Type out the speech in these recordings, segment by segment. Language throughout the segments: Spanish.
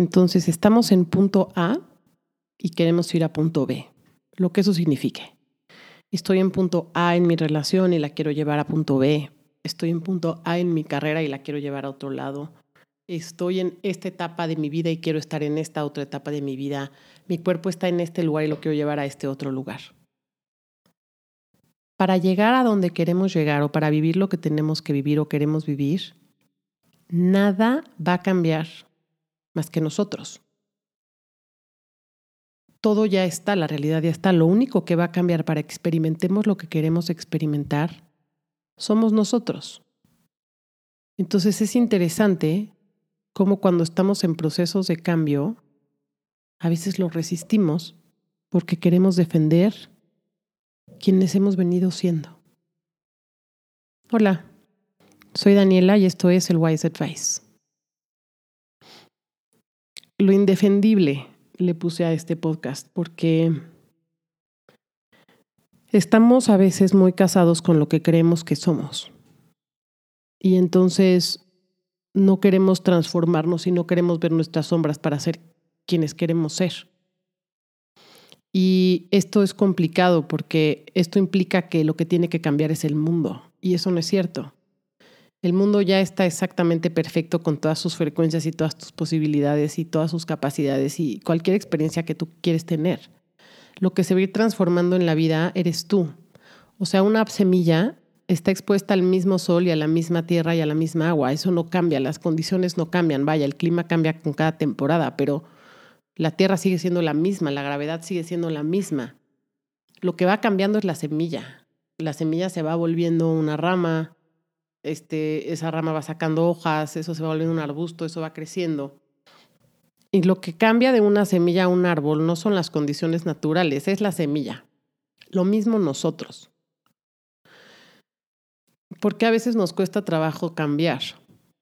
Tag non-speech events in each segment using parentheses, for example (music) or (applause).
Entonces estamos en punto A y queremos ir a punto B, lo que eso signifique. Estoy en punto A en mi relación y la quiero llevar a punto B. Estoy en punto A en mi carrera y la quiero llevar a otro lado. Estoy en esta etapa de mi vida y quiero estar en esta otra etapa de mi vida. Mi cuerpo está en este lugar y lo quiero llevar a este otro lugar. Para llegar a donde queremos llegar o para vivir lo que tenemos que vivir o queremos vivir, nada va a cambiar más que nosotros. Todo ya está, la realidad ya está. Lo único que va a cambiar para que experimentemos lo que queremos experimentar somos nosotros. Entonces es interesante cómo cuando estamos en procesos de cambio, a veces lo resistimos porque queremos defender quienes hemos venido siendo. Hola, soy Daniela y esto es el Wise Advice. Lo indefendible le puse a este podcast porque estamos a veces muy casados con lo que creemos que somos. Y entonces no queremos transformarnos y no queremos ver nuestras sombras para ser quienes queremos ser. Y esto es complicado porque esto implica que lo que tiene que cambiar es el mundo. Y eso no es cierto. El mundo ya está exactamente perfecto con todas sus frecuencias y todas tus posibilidades y todas sus capacidades y cualquier experiencia que tú quieres tener. Lo que se va ir transformando en la vida eres tú. O sea, una semilla está expuesta al mismo sol y a la misma tierra y a la misma agua. Eso no cambia, las condiciones no cambian. Vaya, el clima cambia con cada temporada, pero la tierra sigue siendo la misma, la gravedad sigue siendo la misma. Lo que va cambiando es la semilla. La semilla se va volviendo una rama, este, esa rama va sacando hojas, eso se va volviendo un arbusto, eso va creciendo. Y lo que cambia de una semilla a un árbol no son las condiciones naturales, es la semilla. Lo mismo nosotros. ¿Por qué a veces nos cuesta trabajo cambiar?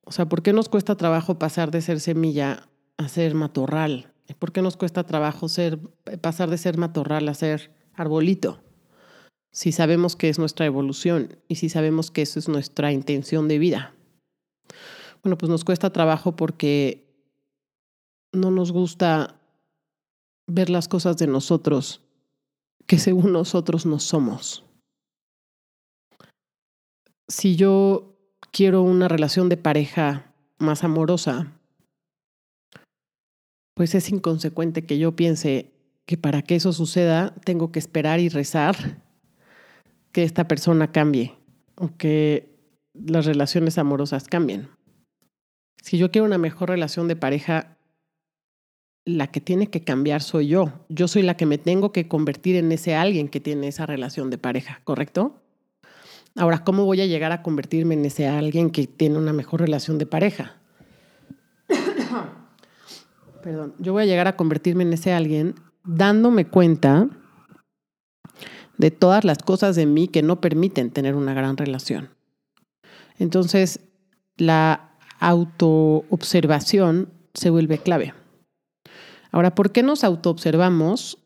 O sea, ¿por qué nos cuesta trabajo pasar de ser semilla a ser matorral? ¿Por qué nos cuesta trabajo ser, pasar de ser matorral a ser arbolito? Si sabemos que es nuestra evolución y si sabemos que eso es nuestra intención de vida. Bueno, pues nos cuesta trabajo porque no nos gusta ver las cosas de nosotros que según nosotros no somos. Si yo quiero una relación de pareja más amorosa, pues es inconsecuente que yo piense que para que eso suceda tengo que esperar y rezar que esta persona cambie o que las relaciones amorosas cambien. Si yo quiero una mejor relación de pareja, la que tiene que cambiar soy yo. Yo soy la que me tengo que convertir en ese alguien que tiene esa relación de pareja, ¿correcto? Ahora, ¿cómo voy a llegar a convertirme en ese alguien que tiene una mejor relación de pareja? (coughs) Perdón, yo voy a llegar a convertirme en ese alguien dándome cuenta de todas las cosas de mí que no permiten tener una gran relación. Entonces, la autoobservación se vuelve clave. Ahora, ¿por qué nos autoobservamos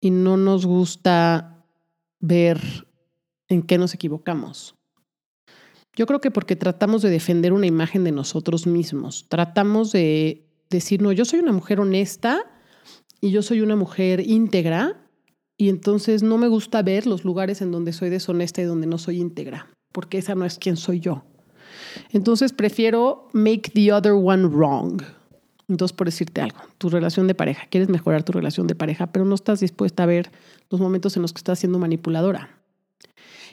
y no nos gusta ver en qué nos equivocamos? Yo creo que porque tratamos de defender una imagen de nosotros mismos. Tratamos de decir, no, yo soy una mujer honesta y yo soy una mujer íntegra y entonces no me gusta ver los lugares en donde soy deshonesta y donde no soy íntegra, porque esa no es quien soy yo. Entonces prefiero make the other one wrong. Entonces, por decirte algo, tu relación de pareja, quieres mejorar tu relación de pareja, pero no estás dispuesta a ver los momentos en los que estás siendo manipuladora.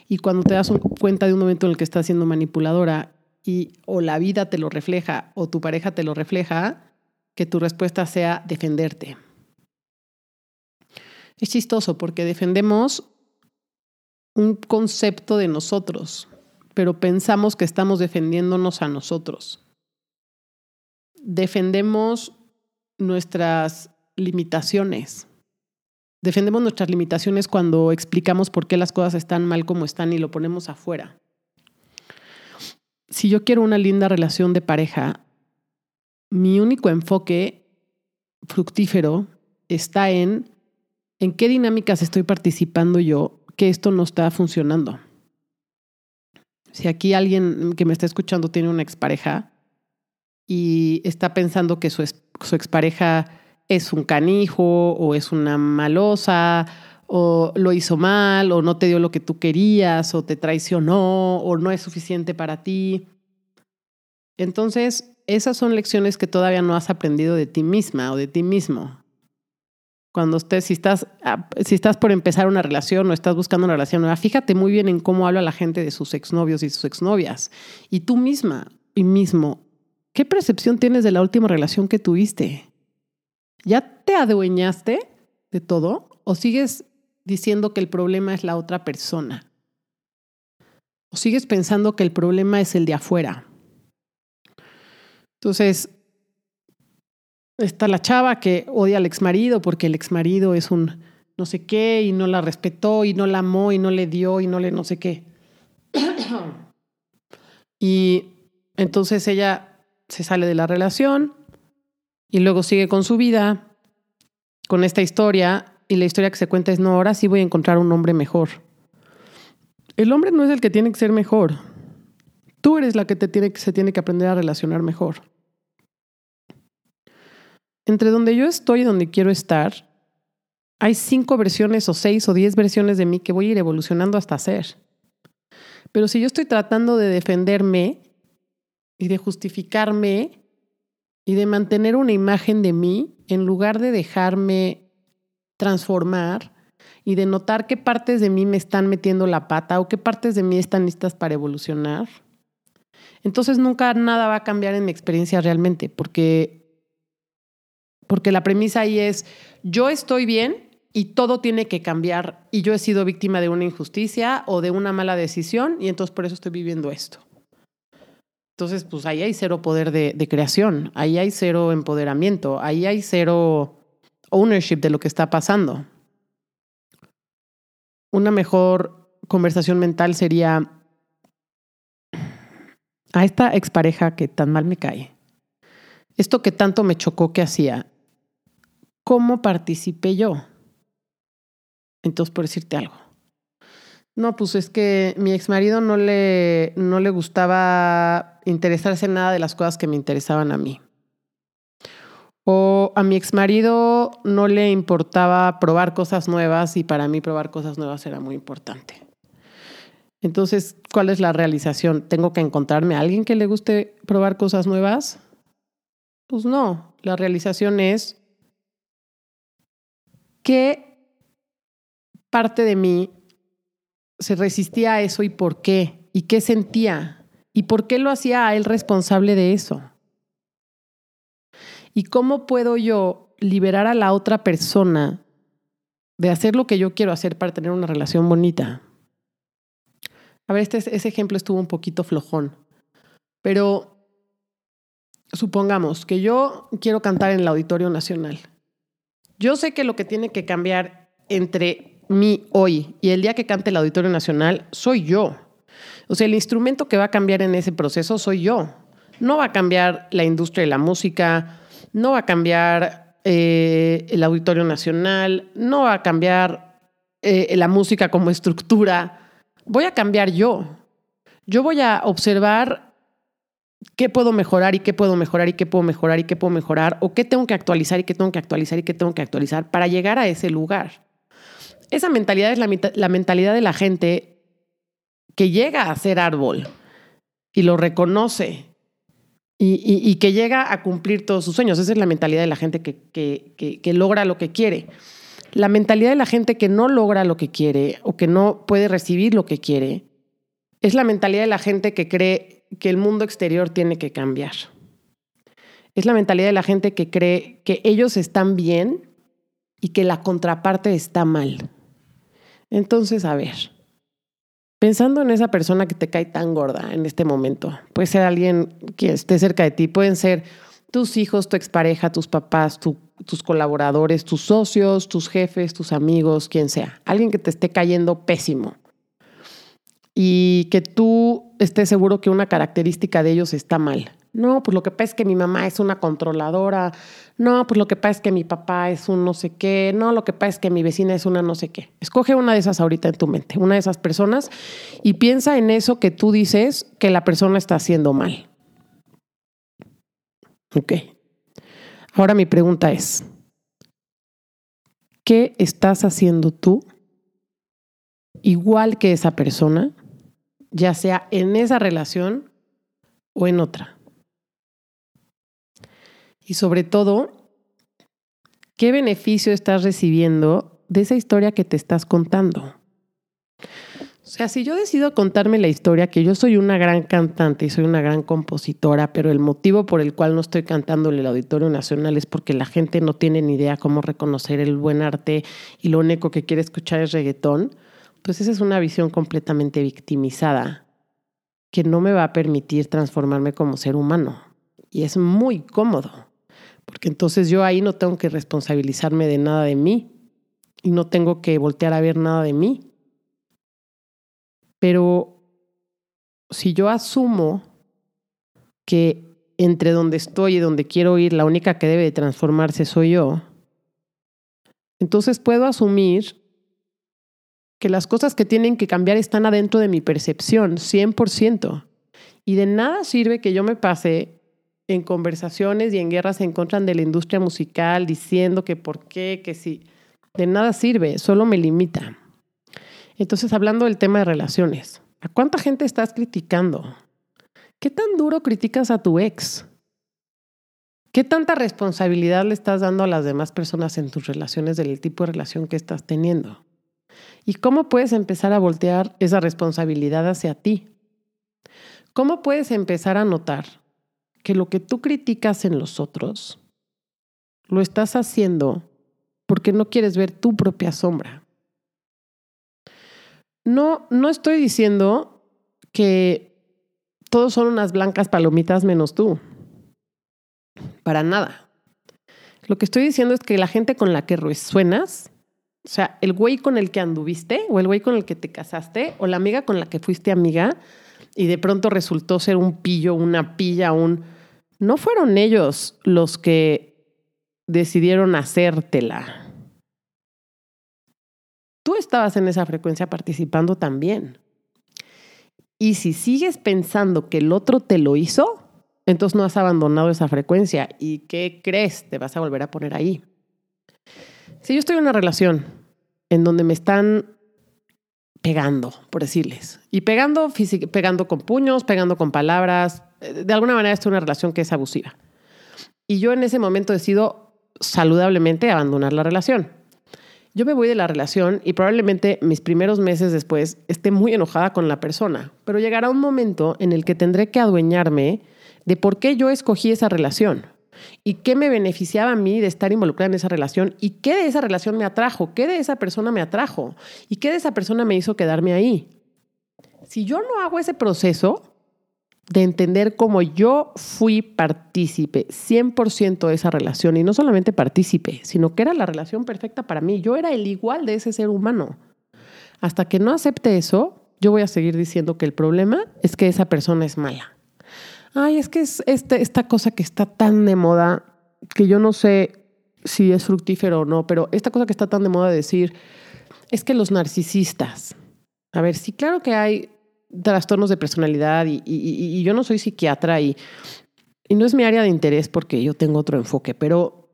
Y cuando te das cuenta de un momento en el que estás siendo manipuladora y o la vida te lo refleja o tu pareja te lo refleja, que tu respuesta sea defenderte. Es chistoso porque defendemos un concepto de nosotros, pero pensamos que estamos defendiéndonos a nosotros. Defendemos nuestras limitaciones. Defendemos nuestras limitaciones cuando explicamos por qué las cosas están mal como están y lo ponemos afuera. Si yo quiero una linda relación de pareja, mi único enfoque fructífero está en en qué dinámicas estoy participando yo que esto no está funcionando. Si aquí alguien que me está escuchando tiene una expareja y está pensando que su, su expareja es un canijo o es una malosa o lo hizo mal o no te dio lo que tú querías o te traicionó o no es suficiente para ti. Entonces, esas son lecciones que todavía no has aprendido de ti misma o de ti mismo. Cuando estés, si estás, ah, si estás por empezar una relación o estás buscando una relación nueva, fíjate muy bien en cómo habla la gente de sus exnovios y sus exnovias. Y tú misma y mismo, ¿qué percepción tienes de la última relación que tuviste? ¿Ya te adueñaste de todo o sigues diciendo que el problema es la otra persona? ¿O sigues pensando que el problema es el de afuera? Entonces, está la chava que odia al exmarido porque el exmarido es un no sé qué y no la respetó y no la amó y no le dio y no le no sé qué. y entonces ella se sale de la relación y luego sigue con su vida, con esta historia y la historia que se cuenta es, no, ahora sí voy a encontrar un hombre mejor. El hombre no es el que tiene que ser mejor. Tú eres la que, te tiene, que se tiene que aprender a relacionar mejor. Entre donde yo estoy y donde quiero estar, hay cinco versiones o seis o diez versiones de mí que voy a ir evolucionando hasta ser. Pero si yo estoy tratando de defenderme y de justificarme y de mantener una imagen de mí, en lugar de dejarme transformar y de notar qué partes de mí me están metiendo la pata o qué partes de mí están listas para evolucionar, entonces nunca nada va a cambiar en mi experiencia realmente, porque porque la premisa ahí es, yo estoy bien y todo tiene que cambiar y yo he sido víctima de una injusticia o de una mala decisión y entonces por eso estoy viviendo esto. Entonces, pues ahí hay cero poder de, de creación, ahí hay cero empoderamiento, ahí hay cero ownership de lo que está pasando. Una mejor conversación mental sería a esta expareja que tan mal me cae. Esto que tanto me chocó que hacía, ¿cómo participé yo? Entonces, por decirte algo. No, pues es que mi ex marido no le, no le gustaba interesarse en nada de las cosas que me interesaban a mí. O a mi ex marido no le importaba probar cosas nuevas y para mí probar cosas nuevas era muy importante. Entonces, ¿cuál es la realización? ¿Tengo que encontrarme a alguien que le guste probar cosas nuevas? Pues no, la realización es ¿Qué parte de mí se resistía a eso y por qué? ¿Y qué sentía? ¿Y por qué lo hacía a él responsable de eso? ¿Y cómo puedo yo liberar a la otra persona de hacer lo que yo quiero hacer para tener una relación bonita? A ver, este, ese ejemplo estuvo un poquito flojón, pero supongamos que yo quiero cantar en el Auditorio Nacional yo sé que lo que tiene que cambiar entre mí hoy y el día que cante el Auditorio Nacional soy yo. O sea, el instrumento que va a cambiar en ese proceso soy yo. No va a cambiar la industria de la música, no va a cambiar eh, el Auditorio Nacional, no va a cambiar eh, la música como estructura. Voy a cambiar yo. Yo voy a observar qué puedo mejorar y qué puedo mejorar y qué puedo mejorar y qué puedo mejorar, o qué tengo que actualizar y qué tengo que actualizar y qué tengo que actualizar para llegar a ese lugar. Esa mentalidad es la, mentalidad de la gente que llega a ser árbol y lo reconoce y, que llega a cumplir todos sus sueños. Esa es la mentalidad de la gente que, que logra lo que quiere. La mentalidad de la gente que no logra lo que quiere o que no puede recibir lo que quiere es la mentalidad de la gente que cree que el mundo exterior tiene que cambiar. Es la mentalidad de la gente que cree que ellos están bien y que la contraparte está mal. Entonces, a ver, pensando en esa persona que te cae tan gorda en este momento, puede ser alguien que esté cerca de ti, pueden ser tus hijos, tu expareja, tus papás, tus colaboradores, tus socios, tus jefes, tus amigos, quien sea, alguien que te esté cayendo pésimo y que tú estés seguro que una característica de ellos está mal. No, pues lo que pasa es que mi mamá es una controladora. No, pues lo que pasa es que mi papá es un no sé qué. No, lo que pasa es que mi vecina es una no sé qué. Escoge una de esas ahorita en tu mente, una de esas personas, y piensa en eso que tú dices que la persona está haciendo mal. Ok. Ahora mi pregunta es, ¿qué estás haciendo tú igual que esa persona, ya sea en esa relación o en otra? Y sobre todo, ¿qué beneficio estás recibiendo de esa historia que te estás contando? O sea, si yo decido contarme la historia, que yo soy una gran cantante y soy una gran compositora, pero el motivo por el cual no estoy cantando en el Auditorio Nacional es porque la gente no tiene ni idea cómo reconocer el buen arte y lo único que quiere escuchar es reggaetón, pues esa es una visión completamente victimizada que no me va a permitir transformarme como ser humano. Y es muy cómodo, porque entonces yo ahí no tengo que responsabilizarme de nada de mí y no tengo que voltear a ver nada de mí pero si yo asumo que entre donde estoy y donde quiero ir, la única que debe de transformarse soy yo, entonces puedo asumir que las cosas que tienen que cambiar están adentro de mi percepción, 100%. Y de nada sirve que yo me pase en conversaciones y en guerras en contra de la industria musical diciendo que por qué, que sí. De nada sirve, solo me limita. Entonces, hablando del tema de relaciones, ¿a cuánta gente estás criticando? ¿Qué tan duro criticas a tu ex? ¿Qué tanta responsabilidad le estás dando a las demás personas en tus relaciones del tipo de relación que estás teniendo? ¿Y cómo puedes empezar a voltear esa responsabilidad hacia ti? ¿Cómo puedes empezar a notar que lo que tú criticas en los otros lo estás haciendo porque no quieres ver tu propia sombra? No, no estoy diciendo que todos son unas blancas palomitas menos tú. Para nada. Lo que estoy diciendo es que la gente con la que resuenas, o sea, el güey con el que anduviste, o el güey con el que te casaste, o la amiga con la que fuiste amiga, y de pronto resultó ser un pillo, una pilla, un... No fueron ellos los que decidieron hacértela tú estabas en esa frecuencia participando también. Y si sigues pensando que el otro te lo hizo, entonces no has abandonado esa frecuencia. ¿Y qué crees? Te vas a volver a poner ahí. Si yo estoy en una relación en donde me están pegando, por decirles, y pegando, pegando con puños, pegando con palabras, eh, de alguna manera esto es una relación que es abusiva. Y yo en ese momento decido saludablemente abandonar la relación yo me voy de la relación y probablemente mis primeros meses después esté muy enojada con la persona, pero llegará un momento en el que tendré que adueñarme de por qué yo escogí esa relación y qué me beneficiaba a mí de estar involucrada en esa relación y qué de esa relación me atrajo, qué de esa persona me atrajo y qué de esa persona me hizo quedarme ahí. Si yo no hago ese proceso, de entender cómo yo fui partícipe 100% de esa relación y no solamente partícipe, sino que era la relación perfecta para mí. Yo era el igual de ese ser humano. Hasta que no acepte eso, yo voy a seguir diciendo que el problema es que esa persona es mala. Ay, es que es este, esta cosa que está tan de moda que yo no sé si es fructífero o no, pero esta cosa que está tan de moda de decir es que los narcisistas. A ver, sí, claro que hay trastornos de personalidad y, yo no soy psiquiatra y, y no es mi área de interés porque yo tengo otro enfoque, pero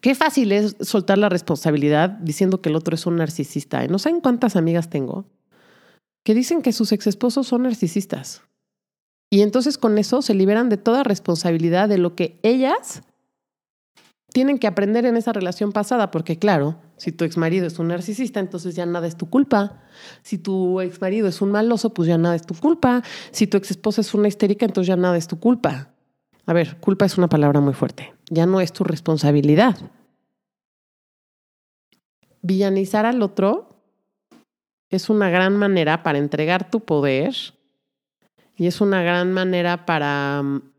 qué fácil es soltar la responsabilidad diciendo que el otro es un narcisista. No saben cuántas amigas tengo que dicen que sus ex esposos son narcisistas. Y entonces con eso se liberan de toda responsabilidad de lo que ellas tienen que aprender en esa relación pasada, porque claro, si tu ex marido es un narcisista, entonces ya nada es tu culpa. Si tu ex marido es un maloso, pues ya nada es tu culpa. Si tu ex esposa es una histérica, entonces ya nada es tu culpa. A ver, culpa es una palabra muy fuerte. Ya no es tu responsabilidad. Villanizar al otro es una gran manera para entregar tu poder y es una gran manera para mm,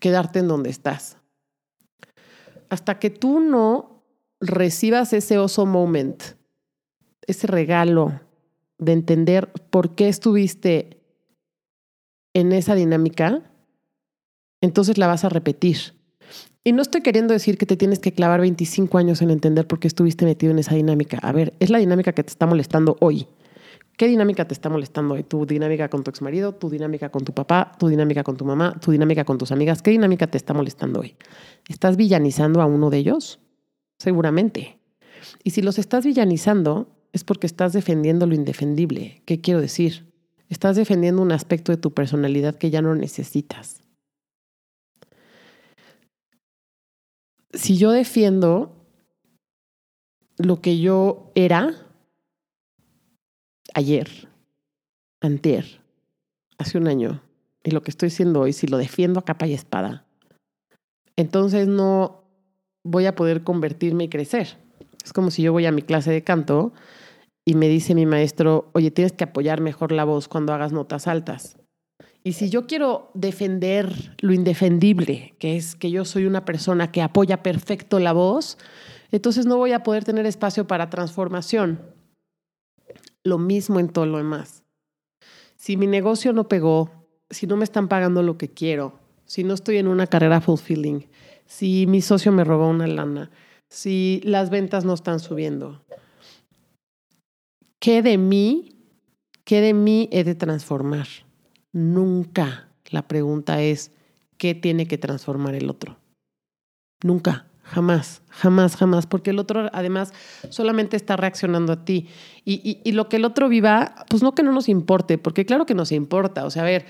quedarte en donde estás hasta que tú no recibas ese oso moment, ese regalo de entender por qué estuviste en esa dinámica, entonces la vas a repetir. Y no estoy queriendo decir que te tienes que clavar 25 años en entender por qué estuviste metido en esa dinámica. A ver, es la dinámica que te está molestando hoy. ¿Qué dinámica te está molestando hoy? ¿Tu dinámica con tu exmarido? ¿Tu dinámica con tu papá? ¿Tu dinámica con tu mamá? ¿Tu dinámica con tus amigas? ¿Qué dinámica te está molestando hoy? ¿Estás villanizando a uno de ellos? Seguramente. Y si los estás villanizando, es porque estás defendiendo lo indefendible. ¿Qué quiero decir? Estás defendiendo un aspecto de tu personalidad que ya no necesitas. Si yo defiendo lo que yo era, ayer, antier, hace un año, y lo que estoy siendo hoy, si lo defiendo a capa y espada, entonces no voy a poder convertirme y crecer. Es como si yo voy a mi clase de canto y me dice mi maestro, oye, tienes que apoyar mejor la voz cuando hagas notas altas. Y si yo quiero defender lo indefendible, que es que yo soy una persona que apoya perfecto la voz, entonces no voy a poder tener espacio para transformación lo mismo en todo lo demás. Si mi negocio no pegó, si no me están pagando lo que quiero, si no estoy en una carrera fulfilling, si mi socio me robó una lana, si las ventas no están subiendo, ¿qué de mí, qué de mí he de transformar? Nunca. La pregunta es, ¿qué tiene que transformar el otro? Nunca. Jamás, jamás, jamás, porque el otro además solamente está reaccionando a ti. Y, lo que el otro viva, pues no que no nos importe, porque claro que nos importa. O sea, a ver,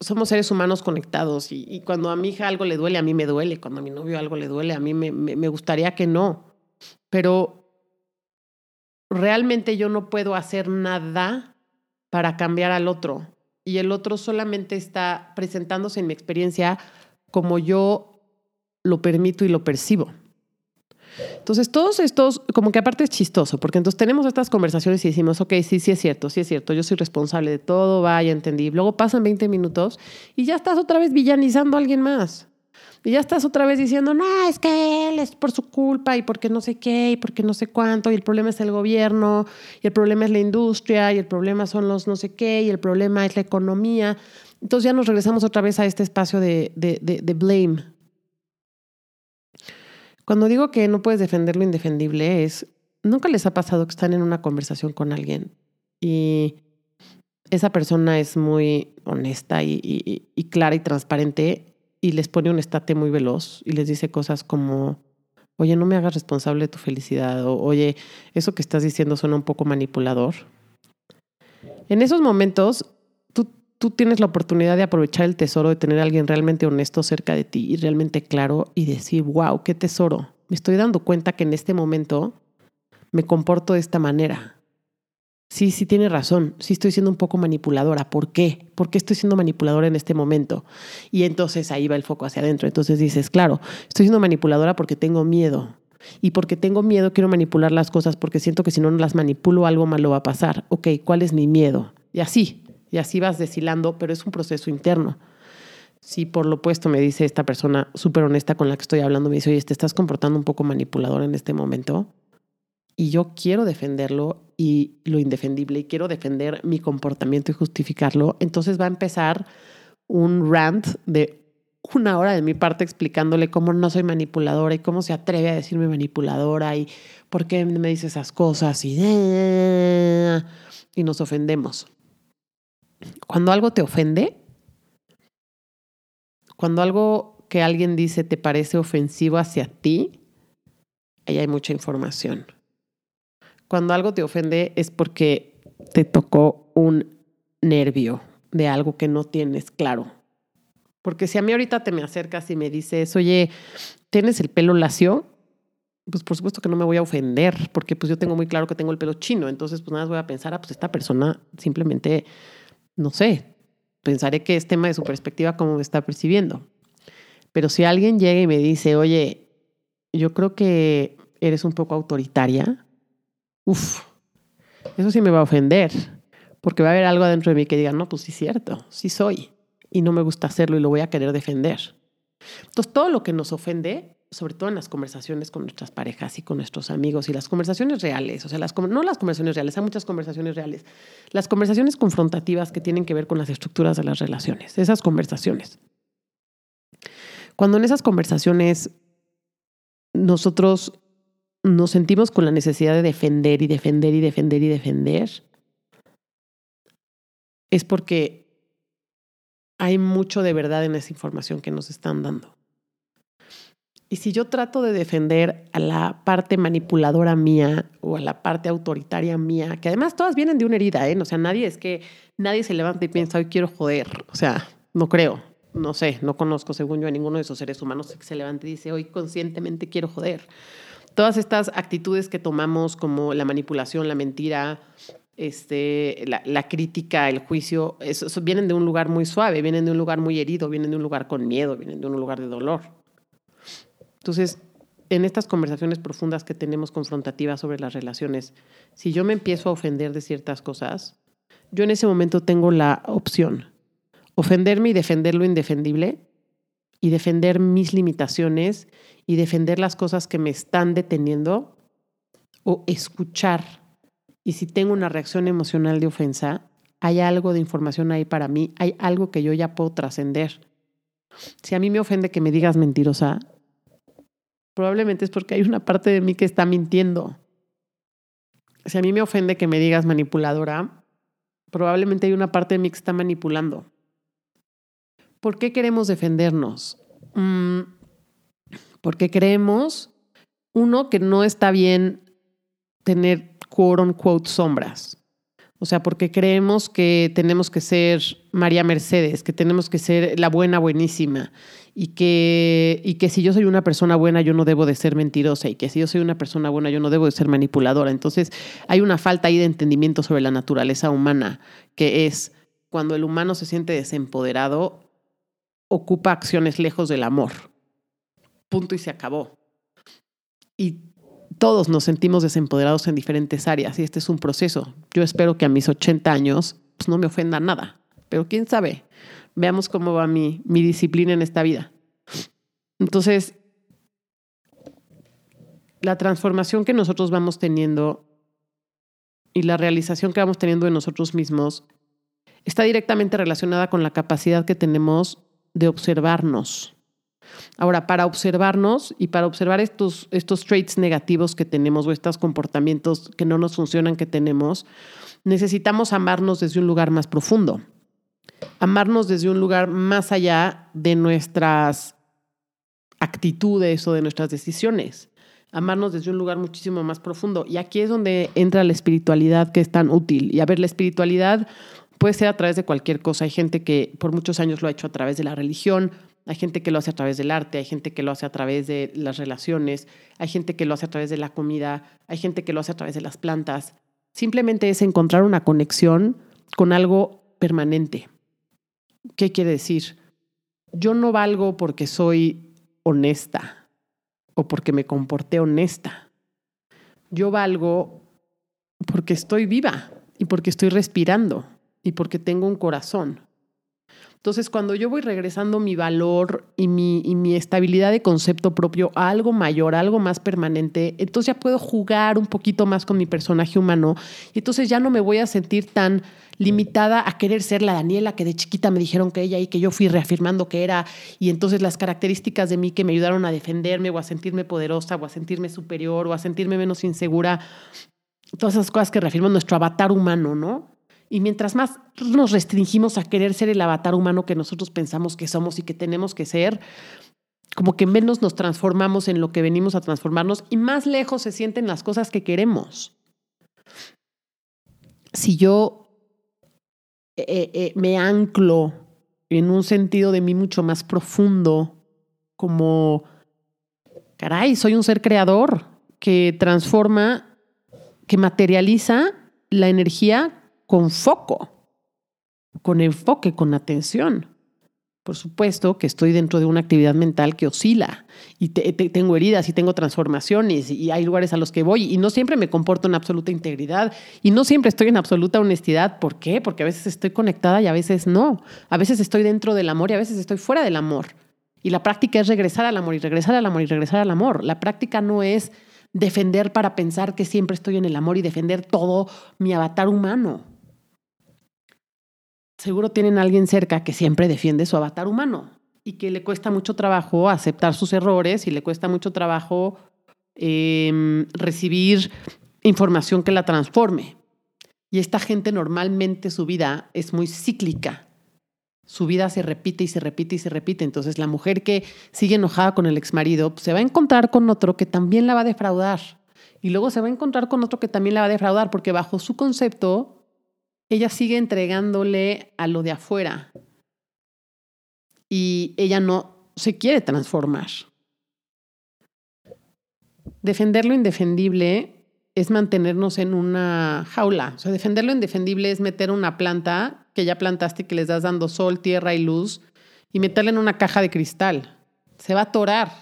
somos seres humanos conectados y, cuando a mi hija algo le duele, a mí me duele. Cuando a mi novio algo le duele, a mí me, me gustaría que no. Pero realmente yo no puedo hacer nada para cambiar al otro. Y el otro solamente está presentándose en mi experiencia como yo lo permito y lo percibo. Entonces, todos estos, como que aparte es chistoso, porque entonces tenemos estas conversaciones y decimos, ok, sí, sí es cierto, sí es cierto, yo soy responsable de todo, vaya, entendí. Luego pasan 20 minutos y ya estás otra vez villanizando a alguien más. Y ya estás otra vez diciendo, no, es que él es por su culpa y porque no sé qué y porque no sé cuánto, y el problema es el gobierno, y el problema es la industria, y el problema son los no sé qué, y el problema es la economía. Entonces ya nos regresamos otra vez a este espacio de, de, de, de blame, cuando digo que no puedes defender lo indefendible es, nunca les ha pasado que están en una conversación con alguien y esa persona es muy honesta y, clara y transparente y les pone un estate muy veloz y les dice cosas como, oye, no me hagas responsable de tu felicidad o oye, eso que estás diciendo suena un poco manipulador. En esos momentos tú tienes la oportunidad de aprovechar el tesoro de tener a alguien realmente honesto cerca de ti y realmente claro y decir, wow, qué tesoro. Me estoy dando cuenta que en este momento me comporto de esta manera. Sí, sí tiene razón. Sí estoy siendo un poco manipuladora. ¿Por qué? ¿Por qué estoy siendo manipuladora en este momento? Y entonces ahí va el foco hacia adentro. Entonces dices, claro, estoy siendo manipuladora porque tengo miedo. Y porque tengo miedo quiero manipular las cosas porque siento que si no las manipulo algo malo va a pasar. Ok, ¿cuál es mi miedo? Y así, y así vas deshilando, pero es un proceso interno. Si por lo opuesto me dice esta persona súper honesta con la que estoy hablando, me dice, oye, te estás comportando un poco manipulador en este momento y yo quiero defenderlo y lo indefendible y quiero defender mi comportamiento y justificarlo, entonces va a empezar un rant de una hora de mi parte explicándole cómo no soy manipuladora y cómo se atreve a decirme manipuladora y por qué me dice esas cosas y, y nos ofendemos. Cuando algo te ofende, cuando algo que alguien dice te parece ofensivo hacia ti, ahí hay mucha información. Cuando algo te ofende es porque te tocó un nervio de algo que no tienes claro. Porque si a mí ahorita te me acercas y me dices, oye, ¿tienes el pelo lacio? Pues por supuesto que no me voy a ofender, porque pues yo tengo muy claro que tengo el pelo chino. Entonces, pues nada, voy a pensar, ah, pues esta persona simplemente no sé, pensaré que es tema de su perspectiva cómo me está percibiendo. Pero si alguien llega y me dice, oye, yo creo que eres un poco autoritaria, uff, eso sí me va a ofender, porque va a haber algo adentro de mí que diga, no, pues sí es cierto, sí soy, y no me gusta hacerlo y lo voy a querer defender. Entonces, todo lo que nos ofende sobre todo en las conversaciones con nuestras parejas y con nuestros amigos y las conversaciones reales, o sea, no las conversaciones reales, hay muchas conversaciones reales, las conversaciones confrontativas que tienen que ver con las estructuras de las relaciones, esas conversaciones. Cuando en esas conversaciones nosotros nos sentimos con la necesidad de defender y defender y defender y defender, es porque hay mucho de verdad en esa información que nos están dando. Y si yo trato de defender a la parte manipuladora mía o a la parte autoritaria mía, que además todas vienen de una herida, ¿eh? O sea, nadie es que nadie se levanta y piensa, hoy quiero joder. O sea, no creo, no sé, no conozco según yo a ninguno de esos seres humanos que se levante y dice, hoy conscientemente quiero joder. Todas estas actitudes que tomamos como la manipulación, la mentira, este, la, crítica, el juicio, vienen de un lugar muy suave, vienen de un lugar muy herido, vienen de un lugar con miedo, vienen de un lugar de dolor. Entonces, en estas conversaciones profundas que tenemos confrontativas sobre las relaciones, si yo me empiezo a ofender de ciertas cosas, yo en ese momento tengo la opción, ofenderme y defender lo indefendible y defender mis limitaciones y defender las cosas que me están deteniendo o escuchar y si tengo una reacción emocional de ofensa, hay algo de información ahí para mí, hay algo que yo ya puedo trascender. Si a mí me ofende que me digas mentirosa, probablemente es porque hay una parte de mí que está mintiendo. Si a mí me ofende que me digas manipuladora, probablemente hay una parte de mí que está manipulando. ¿Por qué queremos defendernos? Mm, porque creemos, uno, que no está bien tener quote unquote sombras. O sea, porque creemos que tenemos que ser María Mercedes, que tenemos que ser la buena, buenísima, y que, y que si yo soy una persona buena, yo no debo de ser mentirosa, y que si yo soy una persona buena, yo no debo de ser manipuladora. Entonces, hay una falta ahí de entendimiento sobre la naturaleza humana, que es cuando el humano se siente desempoderado, ocupa acciones lejos del amor. Punto y se acabó. Y todos nos sentimos desempoderados en diferentes áreas y este es un proceso. Yo espero que a mis 80 años pues, no me ofenda nada, pero quién sabe. Veamos cómo va mi, mi disciplina en esta vida. Entonces, la transformación que nosotros vamos teniendo y la realización que vamos teniendo de nosotros mismos está directamente relacionada con la capacidad que tenemos de observarnos Ahora, para observarnos y para observar estos, estos traits negativos que tenemos o estos comportamientos que no nos funcionan que tenemos, necesitamos amarnos desde un lugar más profundo. Amarnos desde un lugar más allá de nuestras actitudes o de nuestras decisiones. Amarnos desde un lugar muchísimo más profundo. Y aquí es donde entra la espiritualidad que es tan útil. Y a ver, la espiritualidad puede ser a través de cualquier cosa. Hay gente que por muchos años lo ha hecho a través de la religión, hay gente que lo hace a través del arte, hay gente que lo hace a través de las relaciones, hay gente que lo hace a través de la comida, hay gente que lo hace a través de las plantas. Simplemente es encontrar una conexión con algo permanente. ¿Qué quiere decir? Yo no valgo porque soy honesta o porque me comporté honesta. Yo valgo porque estoy viva y porque estoy respirando y porque tengo un corazón. Entonces, cuando yo voy regresando mi valor y mi, y mi estabilidad de concepto propio a algo mayor, a algo más permanente, entonces ya puedo jugar un poquito más con mi personaje humano y entonces ya no me voy a sentir tan limitada a querer ser la Daniela que de chiquita me dijeron que ella y que yo fui reafirmando que era y entonces las características de mí que me ayudaron a defenderme o a sentirme poderosa o a sentirme superior o a sentirme menos insegura, todas esas cosas que reafirman nuestro avatar humano, ¿no? Y mientras más nos restringimos a querer ser el avatar humano que nosotros pensamos que somos y que tenemos que ser, como que menos nos transformamos en lo que venimos a transformarnos y más lejos se sienten las cosas que queremos. Si yo eh, eh, me anclo en un sentido de mí mucho más profundo, como, caray, soy un ser creador que transforma, que materializa la energía con foco, con enfoque, con atención. Por supuesto que estoy dentro de una actividad mental que oscila y tengo heridas y tengo transformaciones y hay lugares a los que voy y no siempre me comporto en absoluta integridad y no siempre estoy en absoluta honestidad. ¿Por qué? Porque a veces estoy conectada y a veces no. A veces estoy dentro del amor y a veces estoy fuera del amor. Y la práctica es regresar al amor y regresar al amor y regresar al amor. La práctica no es defender para pensar que siempre estoy en el amor y defender todo mi avatar humano seguro tienen alguien cerca que siempre defiende su avatar humano y que le cuesta mucho trabajo aceptar sus errores y le cuesta mucho trabajo em, recibir información que la transforme. Y esta gente normalmente su vida es muy cíclica. Su vida se repite y se repite y se repite. Entonces la mujer que sigue enojada con el exmarido pues, se va a encontrar con otro que también la va a defraudar. Y luego se va a encontrar con otro que también la va a defraudar, porque bajo su concepto, ella sigue entregándole a lo de afuera. Y ella no se quiere transformar. Defender lo indefendible es mantenernos en una jaula. O sea, defender lo indefendible es meter una planta que ya plantaste, que les das dando sol, tierra y luz, y meterla en una caja de cristal. Se va a atorar.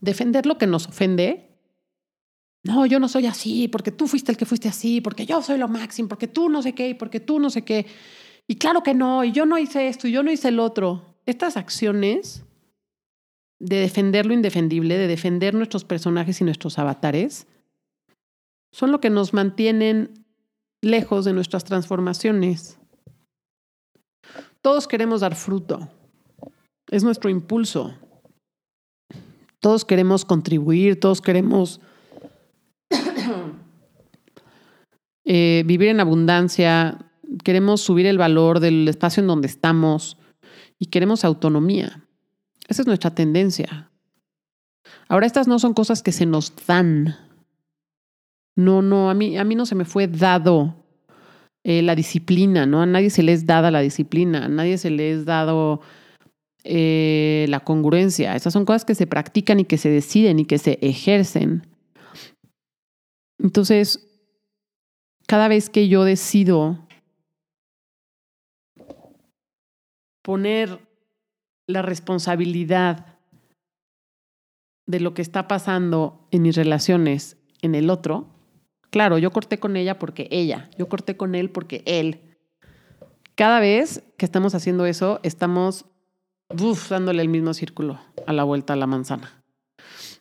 Defender lo que nos ofende. No, yo no soy así, porque tú fuiste el que fuiste así, porque yo soy lo máximo, porque tú no sé qué, y porque tú no sé qué. Y claro que no, y yo no hice esto, y yo no hice el otro. Estas acciones de defender lo indefendible, de defender nuestros personajes y nuestros avatares, son lo que nos mantienen lejos de nuestras transformaciones. Todos queremos dar fruto. Es nuestro impulso. Todos queremos contribuir, todos queremos eh, vivir en abundancia, queremos subir el valor del espacio en donde estamos y queremos autonomía. Esa es nuestra tendencia. Ahora, estas no son cosas que se nos dan, no, no, a mí, a mí no se me fue dado eh, la disciplina, ¿no? A nadie se le es dada la disciplina, a nadie se le es dado eh, la congruencia. Esas son cosas que se practican y que se deciden y que se ejercen. Entonces, cada vez que yo decido poner la responsabilidad de lo que está pasando en mis relaciones en el otro, Claro, yo corté con ella porque ella, yo corté con él porque él. Cada vez que estamos haciendo eso, estamos dándole el mismo círculo a la vuelta a la manzana.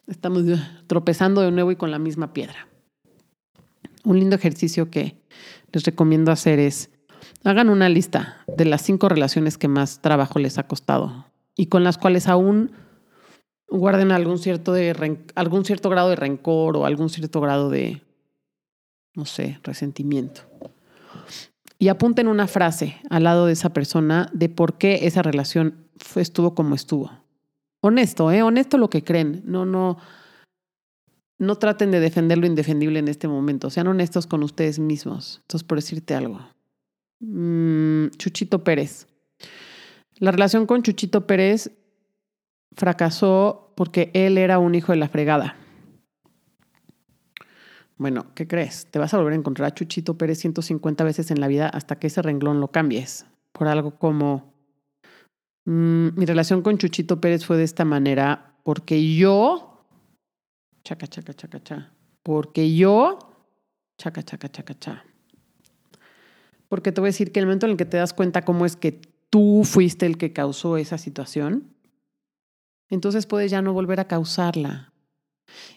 Estamos tropezando de nuevo y con la misma piedra. Un lindo ejercicio que les recomiendo hacer es, hagan una lista de las cinco relaciones que más trabajo les ha costado y con las cuales aún guarden algún cierto, de, algún cierto grado de rencor o algún cierto grado de no sé, resentimiento. Y apunten una frase al lado de esa persona de por qué esa relación estuvo como estuvo. Honesto, ¿eh? Honesto lo que creen. No, no, no traten de defender lo indefendible en este momento. Sean honestos con ustedes mismos. Entonces, por decirte algo. Mm, Chuchito Pérez. La relación con Chuchito Pérez fracasó porque él era un hijo de la fregada. Bueno, ¿qué crees? Te vas a volver a encontrar a Chuchito Pérez 150 veces en la vida hasta que ese renglón lo cambies. Por algo como, mm, mi relación con Chuchito Pérez fue de esta manera porque yo, chaca, chaca, chaca, chaca, porque yo, chaca, chaca, chaca, chaca. Porque te voy a decir que el momento en el que te das cuenta cómo es que tú fuiste el que causó esa situación, entonces puedes ya no volver a causarla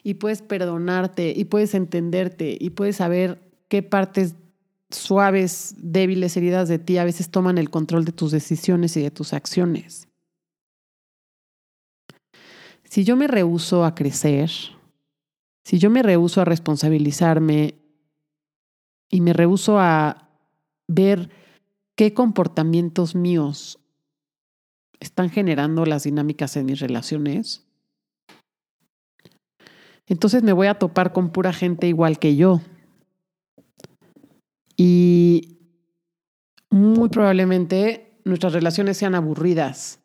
y puedes perdonarte y puedes entenderte y puedes saber qué partes suaves, débiles, heridas de ti a veces toman el control de tus decisiones y de tus acciones. Si yo me rehuso a crecer, si yo me rehuso a responsabilizarme y me rehuso a ver qué comportamientos míos están generando las dinámicas en mis relaciones, entonces me voy a topar con pura gente igual que yo. Y muy probablemente nuestras relaciones sean aburridas,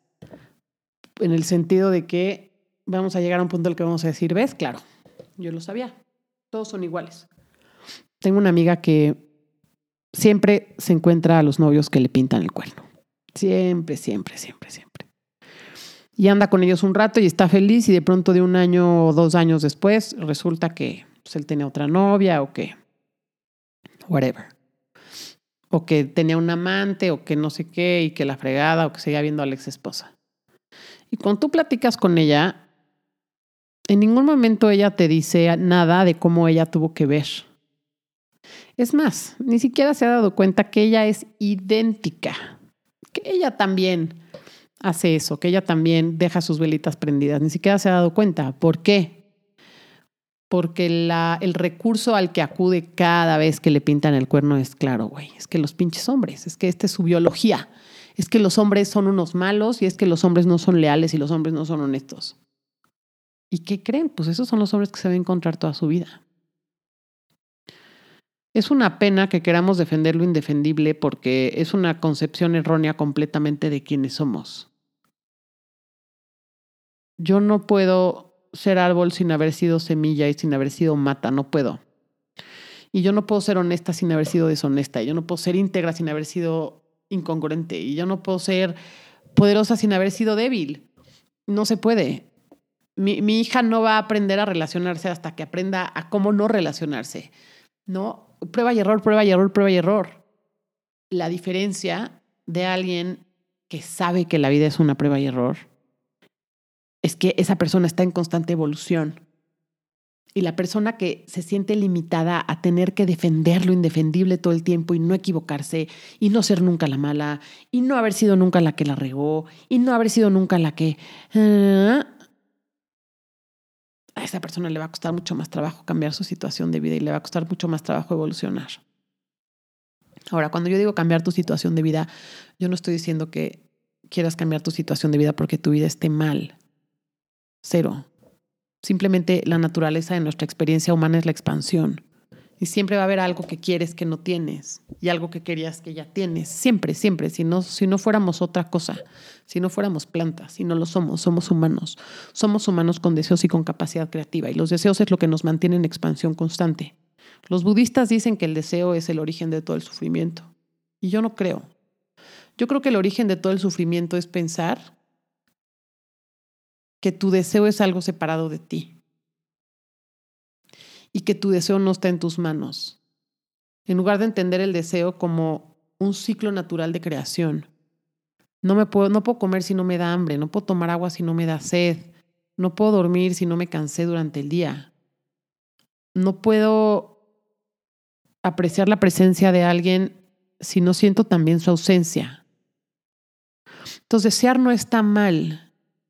en el sentido de que vamos a llegar a un punto en el que vamos a decir, ¿ves? Claro, yo lo sabía, todos son iguales. Tengo una amiga que siempre se encuentra a los novios que le pintan el cuerno. Siempre, siempre, siempre, siempre y anda con ellos un rato y está feliz y de pronto de un año o dos años después resulta que pues, él tenía otra novia o que whatever. O que tenía un amante o que no sé qué y que la fregada o que seguía viendo a la ex esposa. Y cuando tú platicas con ella, en ningún momento ella te dice nada de cómo ella tuvo que ver. Es más, ni siquiera se ha dado cuenta que ella es idéntica, que ella también hace eso, que ella también deja sus velitas prendidas. Ni siquiera se ha dado cuenta. ¿Por qué? porque el recurso al que acude cada vez que le pintan el cuerno es claro, güey, es que los pinches hombres, es que esta es su biología, es que los hombres son unos malos y es que los hombres no son leales y los hombres no son honestos. ¿Y qué creen? Pues esos son los hombres que se van a encontrar toda su vida. Es una pena que queramos defender lo indefendible porque es una concepción errónea completamente de quiénes somos. Yo no puedo ser árbol sin haber sido semilla y sin haber sido mata, no puedo. Y yo no puedo ser honesta sin haber sido deshonesta. Y yo no puedo ser íntegra sin haber sido incongruente. Y yo no puedo ser poderosa sin haber sido débil. No se puede. Mi, mi hija no va a aprender a relacionarse hasta que aprenda a cómo no relacionarse. ¿No? prueba y error, prueba y error, prueba y error. La diferencia de alguien que sabe que la vida es una prueba y error es que esa persona está en constante evolución. Y la persona que se siente limitada a tener que defender lo indefendible todo el tiempo y no equivocarse y no ser nunca la mala y no haber sido nunca la que la regó y no haber sido nunca la que... Ah, a esa persona le va a costar mucho más trabajo cambiar su situación de vida y le va a costar mucho más trabajo evolucionar. Ahora, cuando yo digo cambiar tu situación de vida, yo no estoy diciendo que quieras cambiar tu situación de vida porque tu vida esté mal. Cero. Simplemente la naturaleza de nuestra experiencia humana es la expansión. Y siempre va a haber algo que quieres que no tienes y algo que querías que ya tienes. Siempre, siempre. Si no, si no fuéramos otra cosa, si no fuéramos plantas, si no lo somos, somos humanos. Somos humanos con deseos y con capacidad creativa. Y los deseos es lo que nos mantiene en expansión constante. Los budistas dicen que el deseo es el origen de todo el sufrimiento. Y yo no creo. Yo creo que el origen de todo el sufrimiento es pensar que tu deseo es algo separado de ti y que tu deseo no está en tus manos. En lugar de entender el deseo como un ciclo natural de creación. No, me puedo, no puedo comer si no me da hambre, no puedo tomar agua si no me da sed, no puedo dormir si no me cansé durante el día. No puedo apreciar la presencia de alguien si no siento también su ausencia. Entonces, desear no está mal,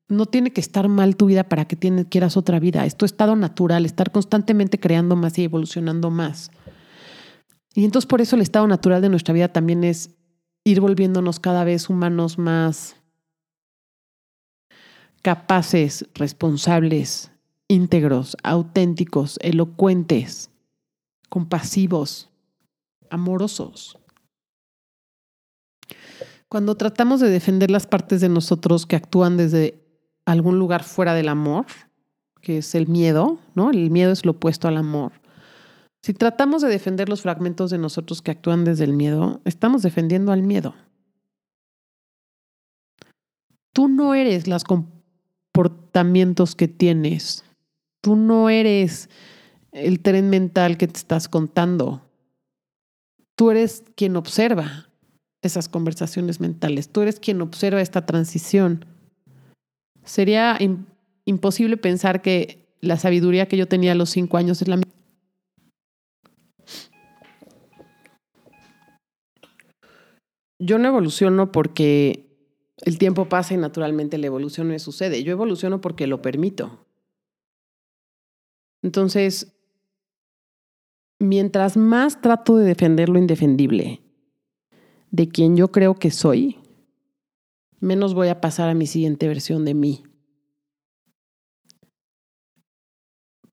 no tiene que estar mal tu vida para que quieras otra vida. Es tu estado natural, estar constantemente creando más y evolucionando más. Y entonces por eso el estado natural de nuestra vida también es ir volviéndonos cada vez humanos más capaces, responsables, íntegros, auténticos, elocuentes, compasivos, amorosos. Cuando tratamos de defender las partes de nosotros que actúan desde algún lugar fuera del amor, que es el miedo, ¿no? El miedo es lo opuesto al amor. Si tratamos de defender los fragmentos de nosotros que actúan desde el miedo, estamos defendiendo al miedo. Tú no eres los comportamientos que tienes. Tú no eres el tren mental que te estás contando. Tú eres quien observa esas conversaciones mentales. Tú eres quien observa esta transición. Sería imposible pensar que la sabiduría que yo tenía a los cinco años es la misma. Yo no evoluciono porque el tiempo pasa y naturalmente la evolución me sucede. Yo evoluciono porque lo permito. Entonces, mientras más trato de defender lo indefendible de quien yo creo que soy, menos voy a pasar a mi siguiente versión de mí.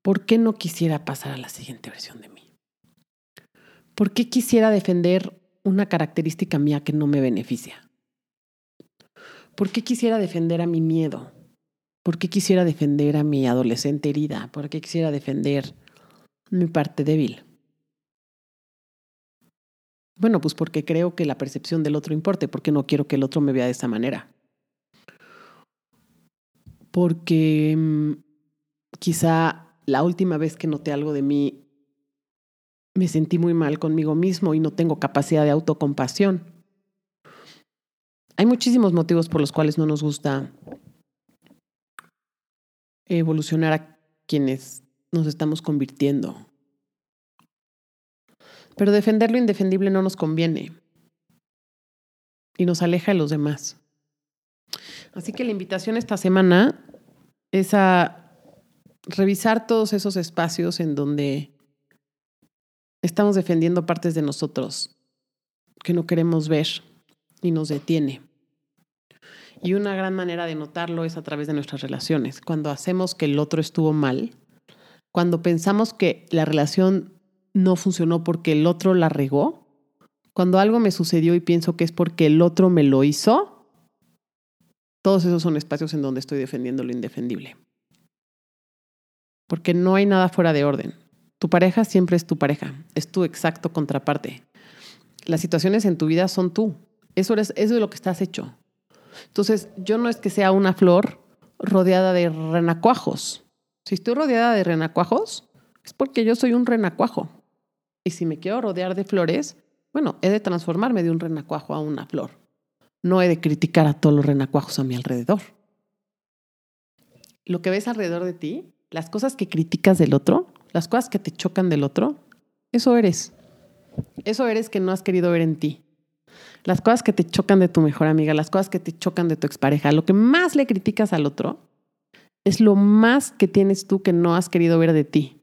¿Por qué no quisiera pasar a la siguiente versión de mí? ¿Por qué quisiera defender una característica mía que no me beneficia? ¿Por qué quisiera defender a mi miedo? ¿Por qué quisiera defender a mi adolescente herida? ¿Por qué quisiera defender mi parte débil? Bueno, pues porque creo que la percepción del otro importe, porque no quiero que el otro me vea de esa manera. Porque mm, quizá la última vez que noté algo de mí me sentí muy mal conmigo mismo y no tengo capacidad de autocompasión. Hay muchísimos motivos por los cuales no nos gusta evolucionar a quienes nos estamos convirtiendo. Pero defender lo indefendible no nos conviene y nos aleja de los demás. Así que la invitación esta semana es a revisar todos esos espacios en donde estamos defendiendo partes de nosotros que no queremos ver y nos detiene. Y una gran manera de notarlo es a través de nuestras relaciones. Cuando hacemos que el otro estuvo mal, cuando pensamos que la relación no funcionó porque el otro la regó, cuando algo me sucedió y pienso que es porque el otro me lo hizo, todos esos son espacios en donde estoy defendiendo lo indefendible. Porque no hay nada fuera de orden. Tu pareja siempre es tu pareja, es tu exacto contraparte. Las situaciones en tu vida son tú. Eso es, eso es lo que estás hecho. Entonces, yo no es que sea una flor rodeada de renacuajos. Si estoy rodeada de renacuajos, es porque yo soy un renacuajo. Y si me quiero rodear de flores, bueno, he de transformarme de un renacuajo a una flor. No he de criticar a todos los renacuajos a mi alrededor. Lo que ves alrededor de ti, las cosas que criticas del otro, las cosas que te chocan del otro, eso eres. Eso eres que no has querido ver en ti las cosas que te chocan de tu mejor amiga, las cosas que te chocan de tu expareja, lo que más le criticas al otro, es lo más que tienes tú que no has querido ver de ti.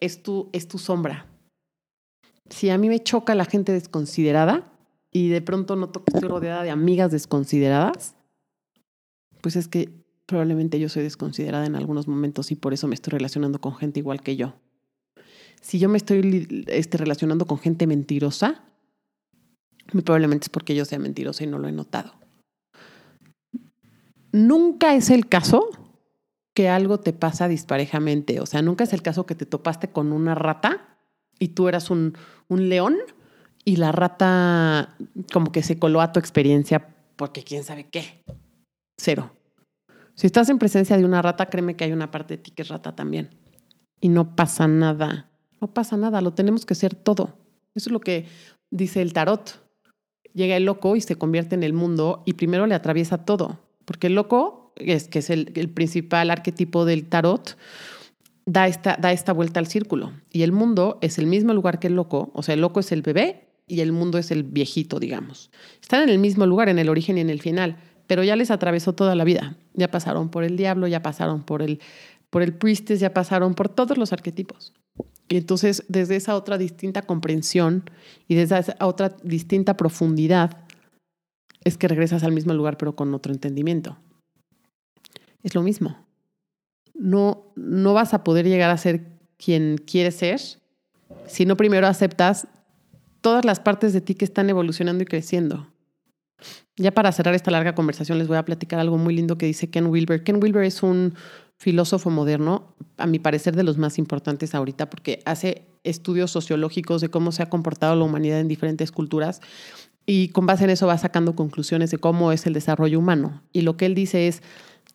Es tu, es tu sombra. Si a mí me choca la gente desconsiderada y de pronto noto que estoy rodeada de amigas desconsideradas, pues es que probablemente yo soy desconsiderada en algunos momentos y por eso me estoy relacionando con gente igual que yo. Si yo me estoy este, relacionando con gente mentirosa, muy probablemente es porque yo sea mentirosa y no lo he notado. Nunca es el caso que algo te pasa disparejamente. O sea, nunca es el caso que te topaste con una rata y tú eras un, un león y la rata como que se coló a tu experiencia porque quién sabe qué. Cero. Si estás en presencia de una rata, créeme que hay una parte de ti que es rata también. Y no pasa nada. No pasa nada. Lo tenemos que ser todo. Eso es lo que dice el tarot llega el loco y se convierte en el mundo y primero le atraviesa todo, porque el loco, es, que es el, principal arquetipo del tarot, da esta, da esta vuelta al círculo. Y el mundo es el mismo lugar que el loco, o sea, el loco es el bebé y el mundo es el viejito, digamos. Están en el mismo lugar, en el origen y en el final, pero ya les atravesó toda la vida. Ya pasaron por el diablo, ya pasaron por el, por el priestess, ya pasaron por todos los arquetipos. Y entonces, desde esa otra distinta comprensión y desde esa otra distinta profundidad, es que regresas al mismo lugar, pero con otro entendimiento. Es lo mismo. No, no vas a poder llegar a ser quien quieres ser si no primero aceptas todas las partes de ti que están evolucionando y creciendo. Ya para cerrar esta larga conversación les voy a platicar algo muy lindo que dice Ken Wilber. Ken Wilber es un filósofo moderno, a mi parecer de los más importantes ahorita, porque hace estudios sociológicos de cómo se ha comportado la humanidad en diferentes culturas y con base en eso va sacando conclusiones de cómo es el desarrollo humano. Y lo que él dice es,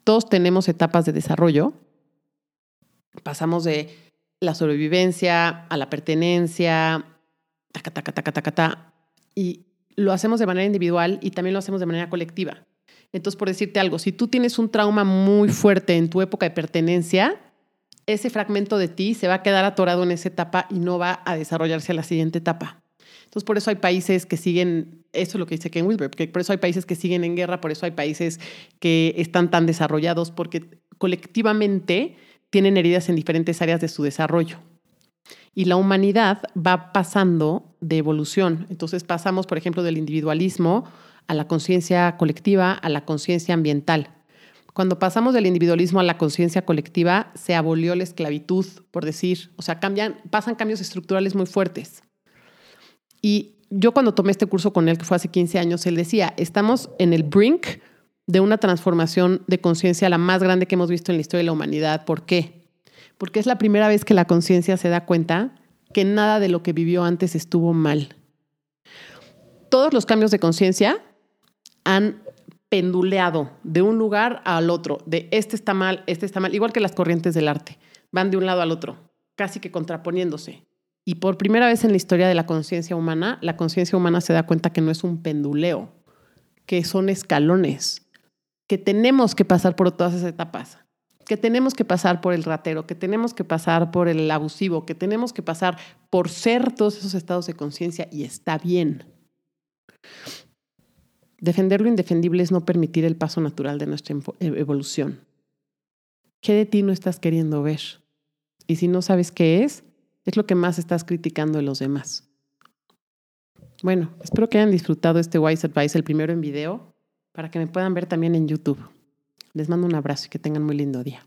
todos tenemos etapas de desarrollo, pasamos de la sobrevivencia a la pertenencia, taca, taca, taca, taca, taca, y lo hacemos de manera individual y también lo hacemos de manera colectiva. Entonces, por decirte algo, si tú tienes un trauma muy fuerte en tu época de pertenencia, ese fragmento de ti se va a quedar atorado en esa etapa y no va a desarrollarse a la siguiente etapa. Entonces, por eso hay países que siguen, eso es lo que dice Ken Wilber, porque por eso hay países que siguen en guerra, por eso hay países que están tan desarrollados, porque colectivamente tienen heridas en diferentes áreas de su desarrollo. Y la humanidad va pasando de evolución. Entonces pasamos, por ejemplo, del individualismo a la conciencia colectiva, a la conciencia ambiental. Cuando pasamos del individualismo a la conciencia colectiva, se abolió la esclavitud, por decir, o sea, cambian, pasan cambios estructurales muy fuertes. Y yo cuando tomé este curso con él, que fue hace 15 años, él decía, estamos en el brink de una transformación de conciencia la más grande que hemos visto en la historia de la humanidad. ¿Por qué? Porque es la primera vez que la conciencia se da cuenta que nada de lo que vivió antes estuvo mal. Todos los cambios de conciencia han penduleado de un lugar al otro, de este está mal, este está mal, igual que las corrientes del arte, van de un lado al otro, casi que contraponiéndose. Y por primera vez en la historia de la conciencia humana, la conciencia humana se da cuenta que no es un penduleo, que son escalones, que tenemos que pasar por todas esas etapas, que tenemos que pasar por el ratero, que tenemos que pasar por el abusivo, que tenemos que pasar por ser todos esos estados de conciencia y está bien. Defender lo indefendible es no permitir el paso natural de nuestra evolución. ¿Qué de ti no estás queriendo ver? Y si no sabes qué es, es lo que más estás criticando de los demás. Bueno, espero que hayan disfrutado este Wise Advice, el primero en video, para que me puedan ver también en YouTube. Les mando un abrazo y que tengan muy lindo día.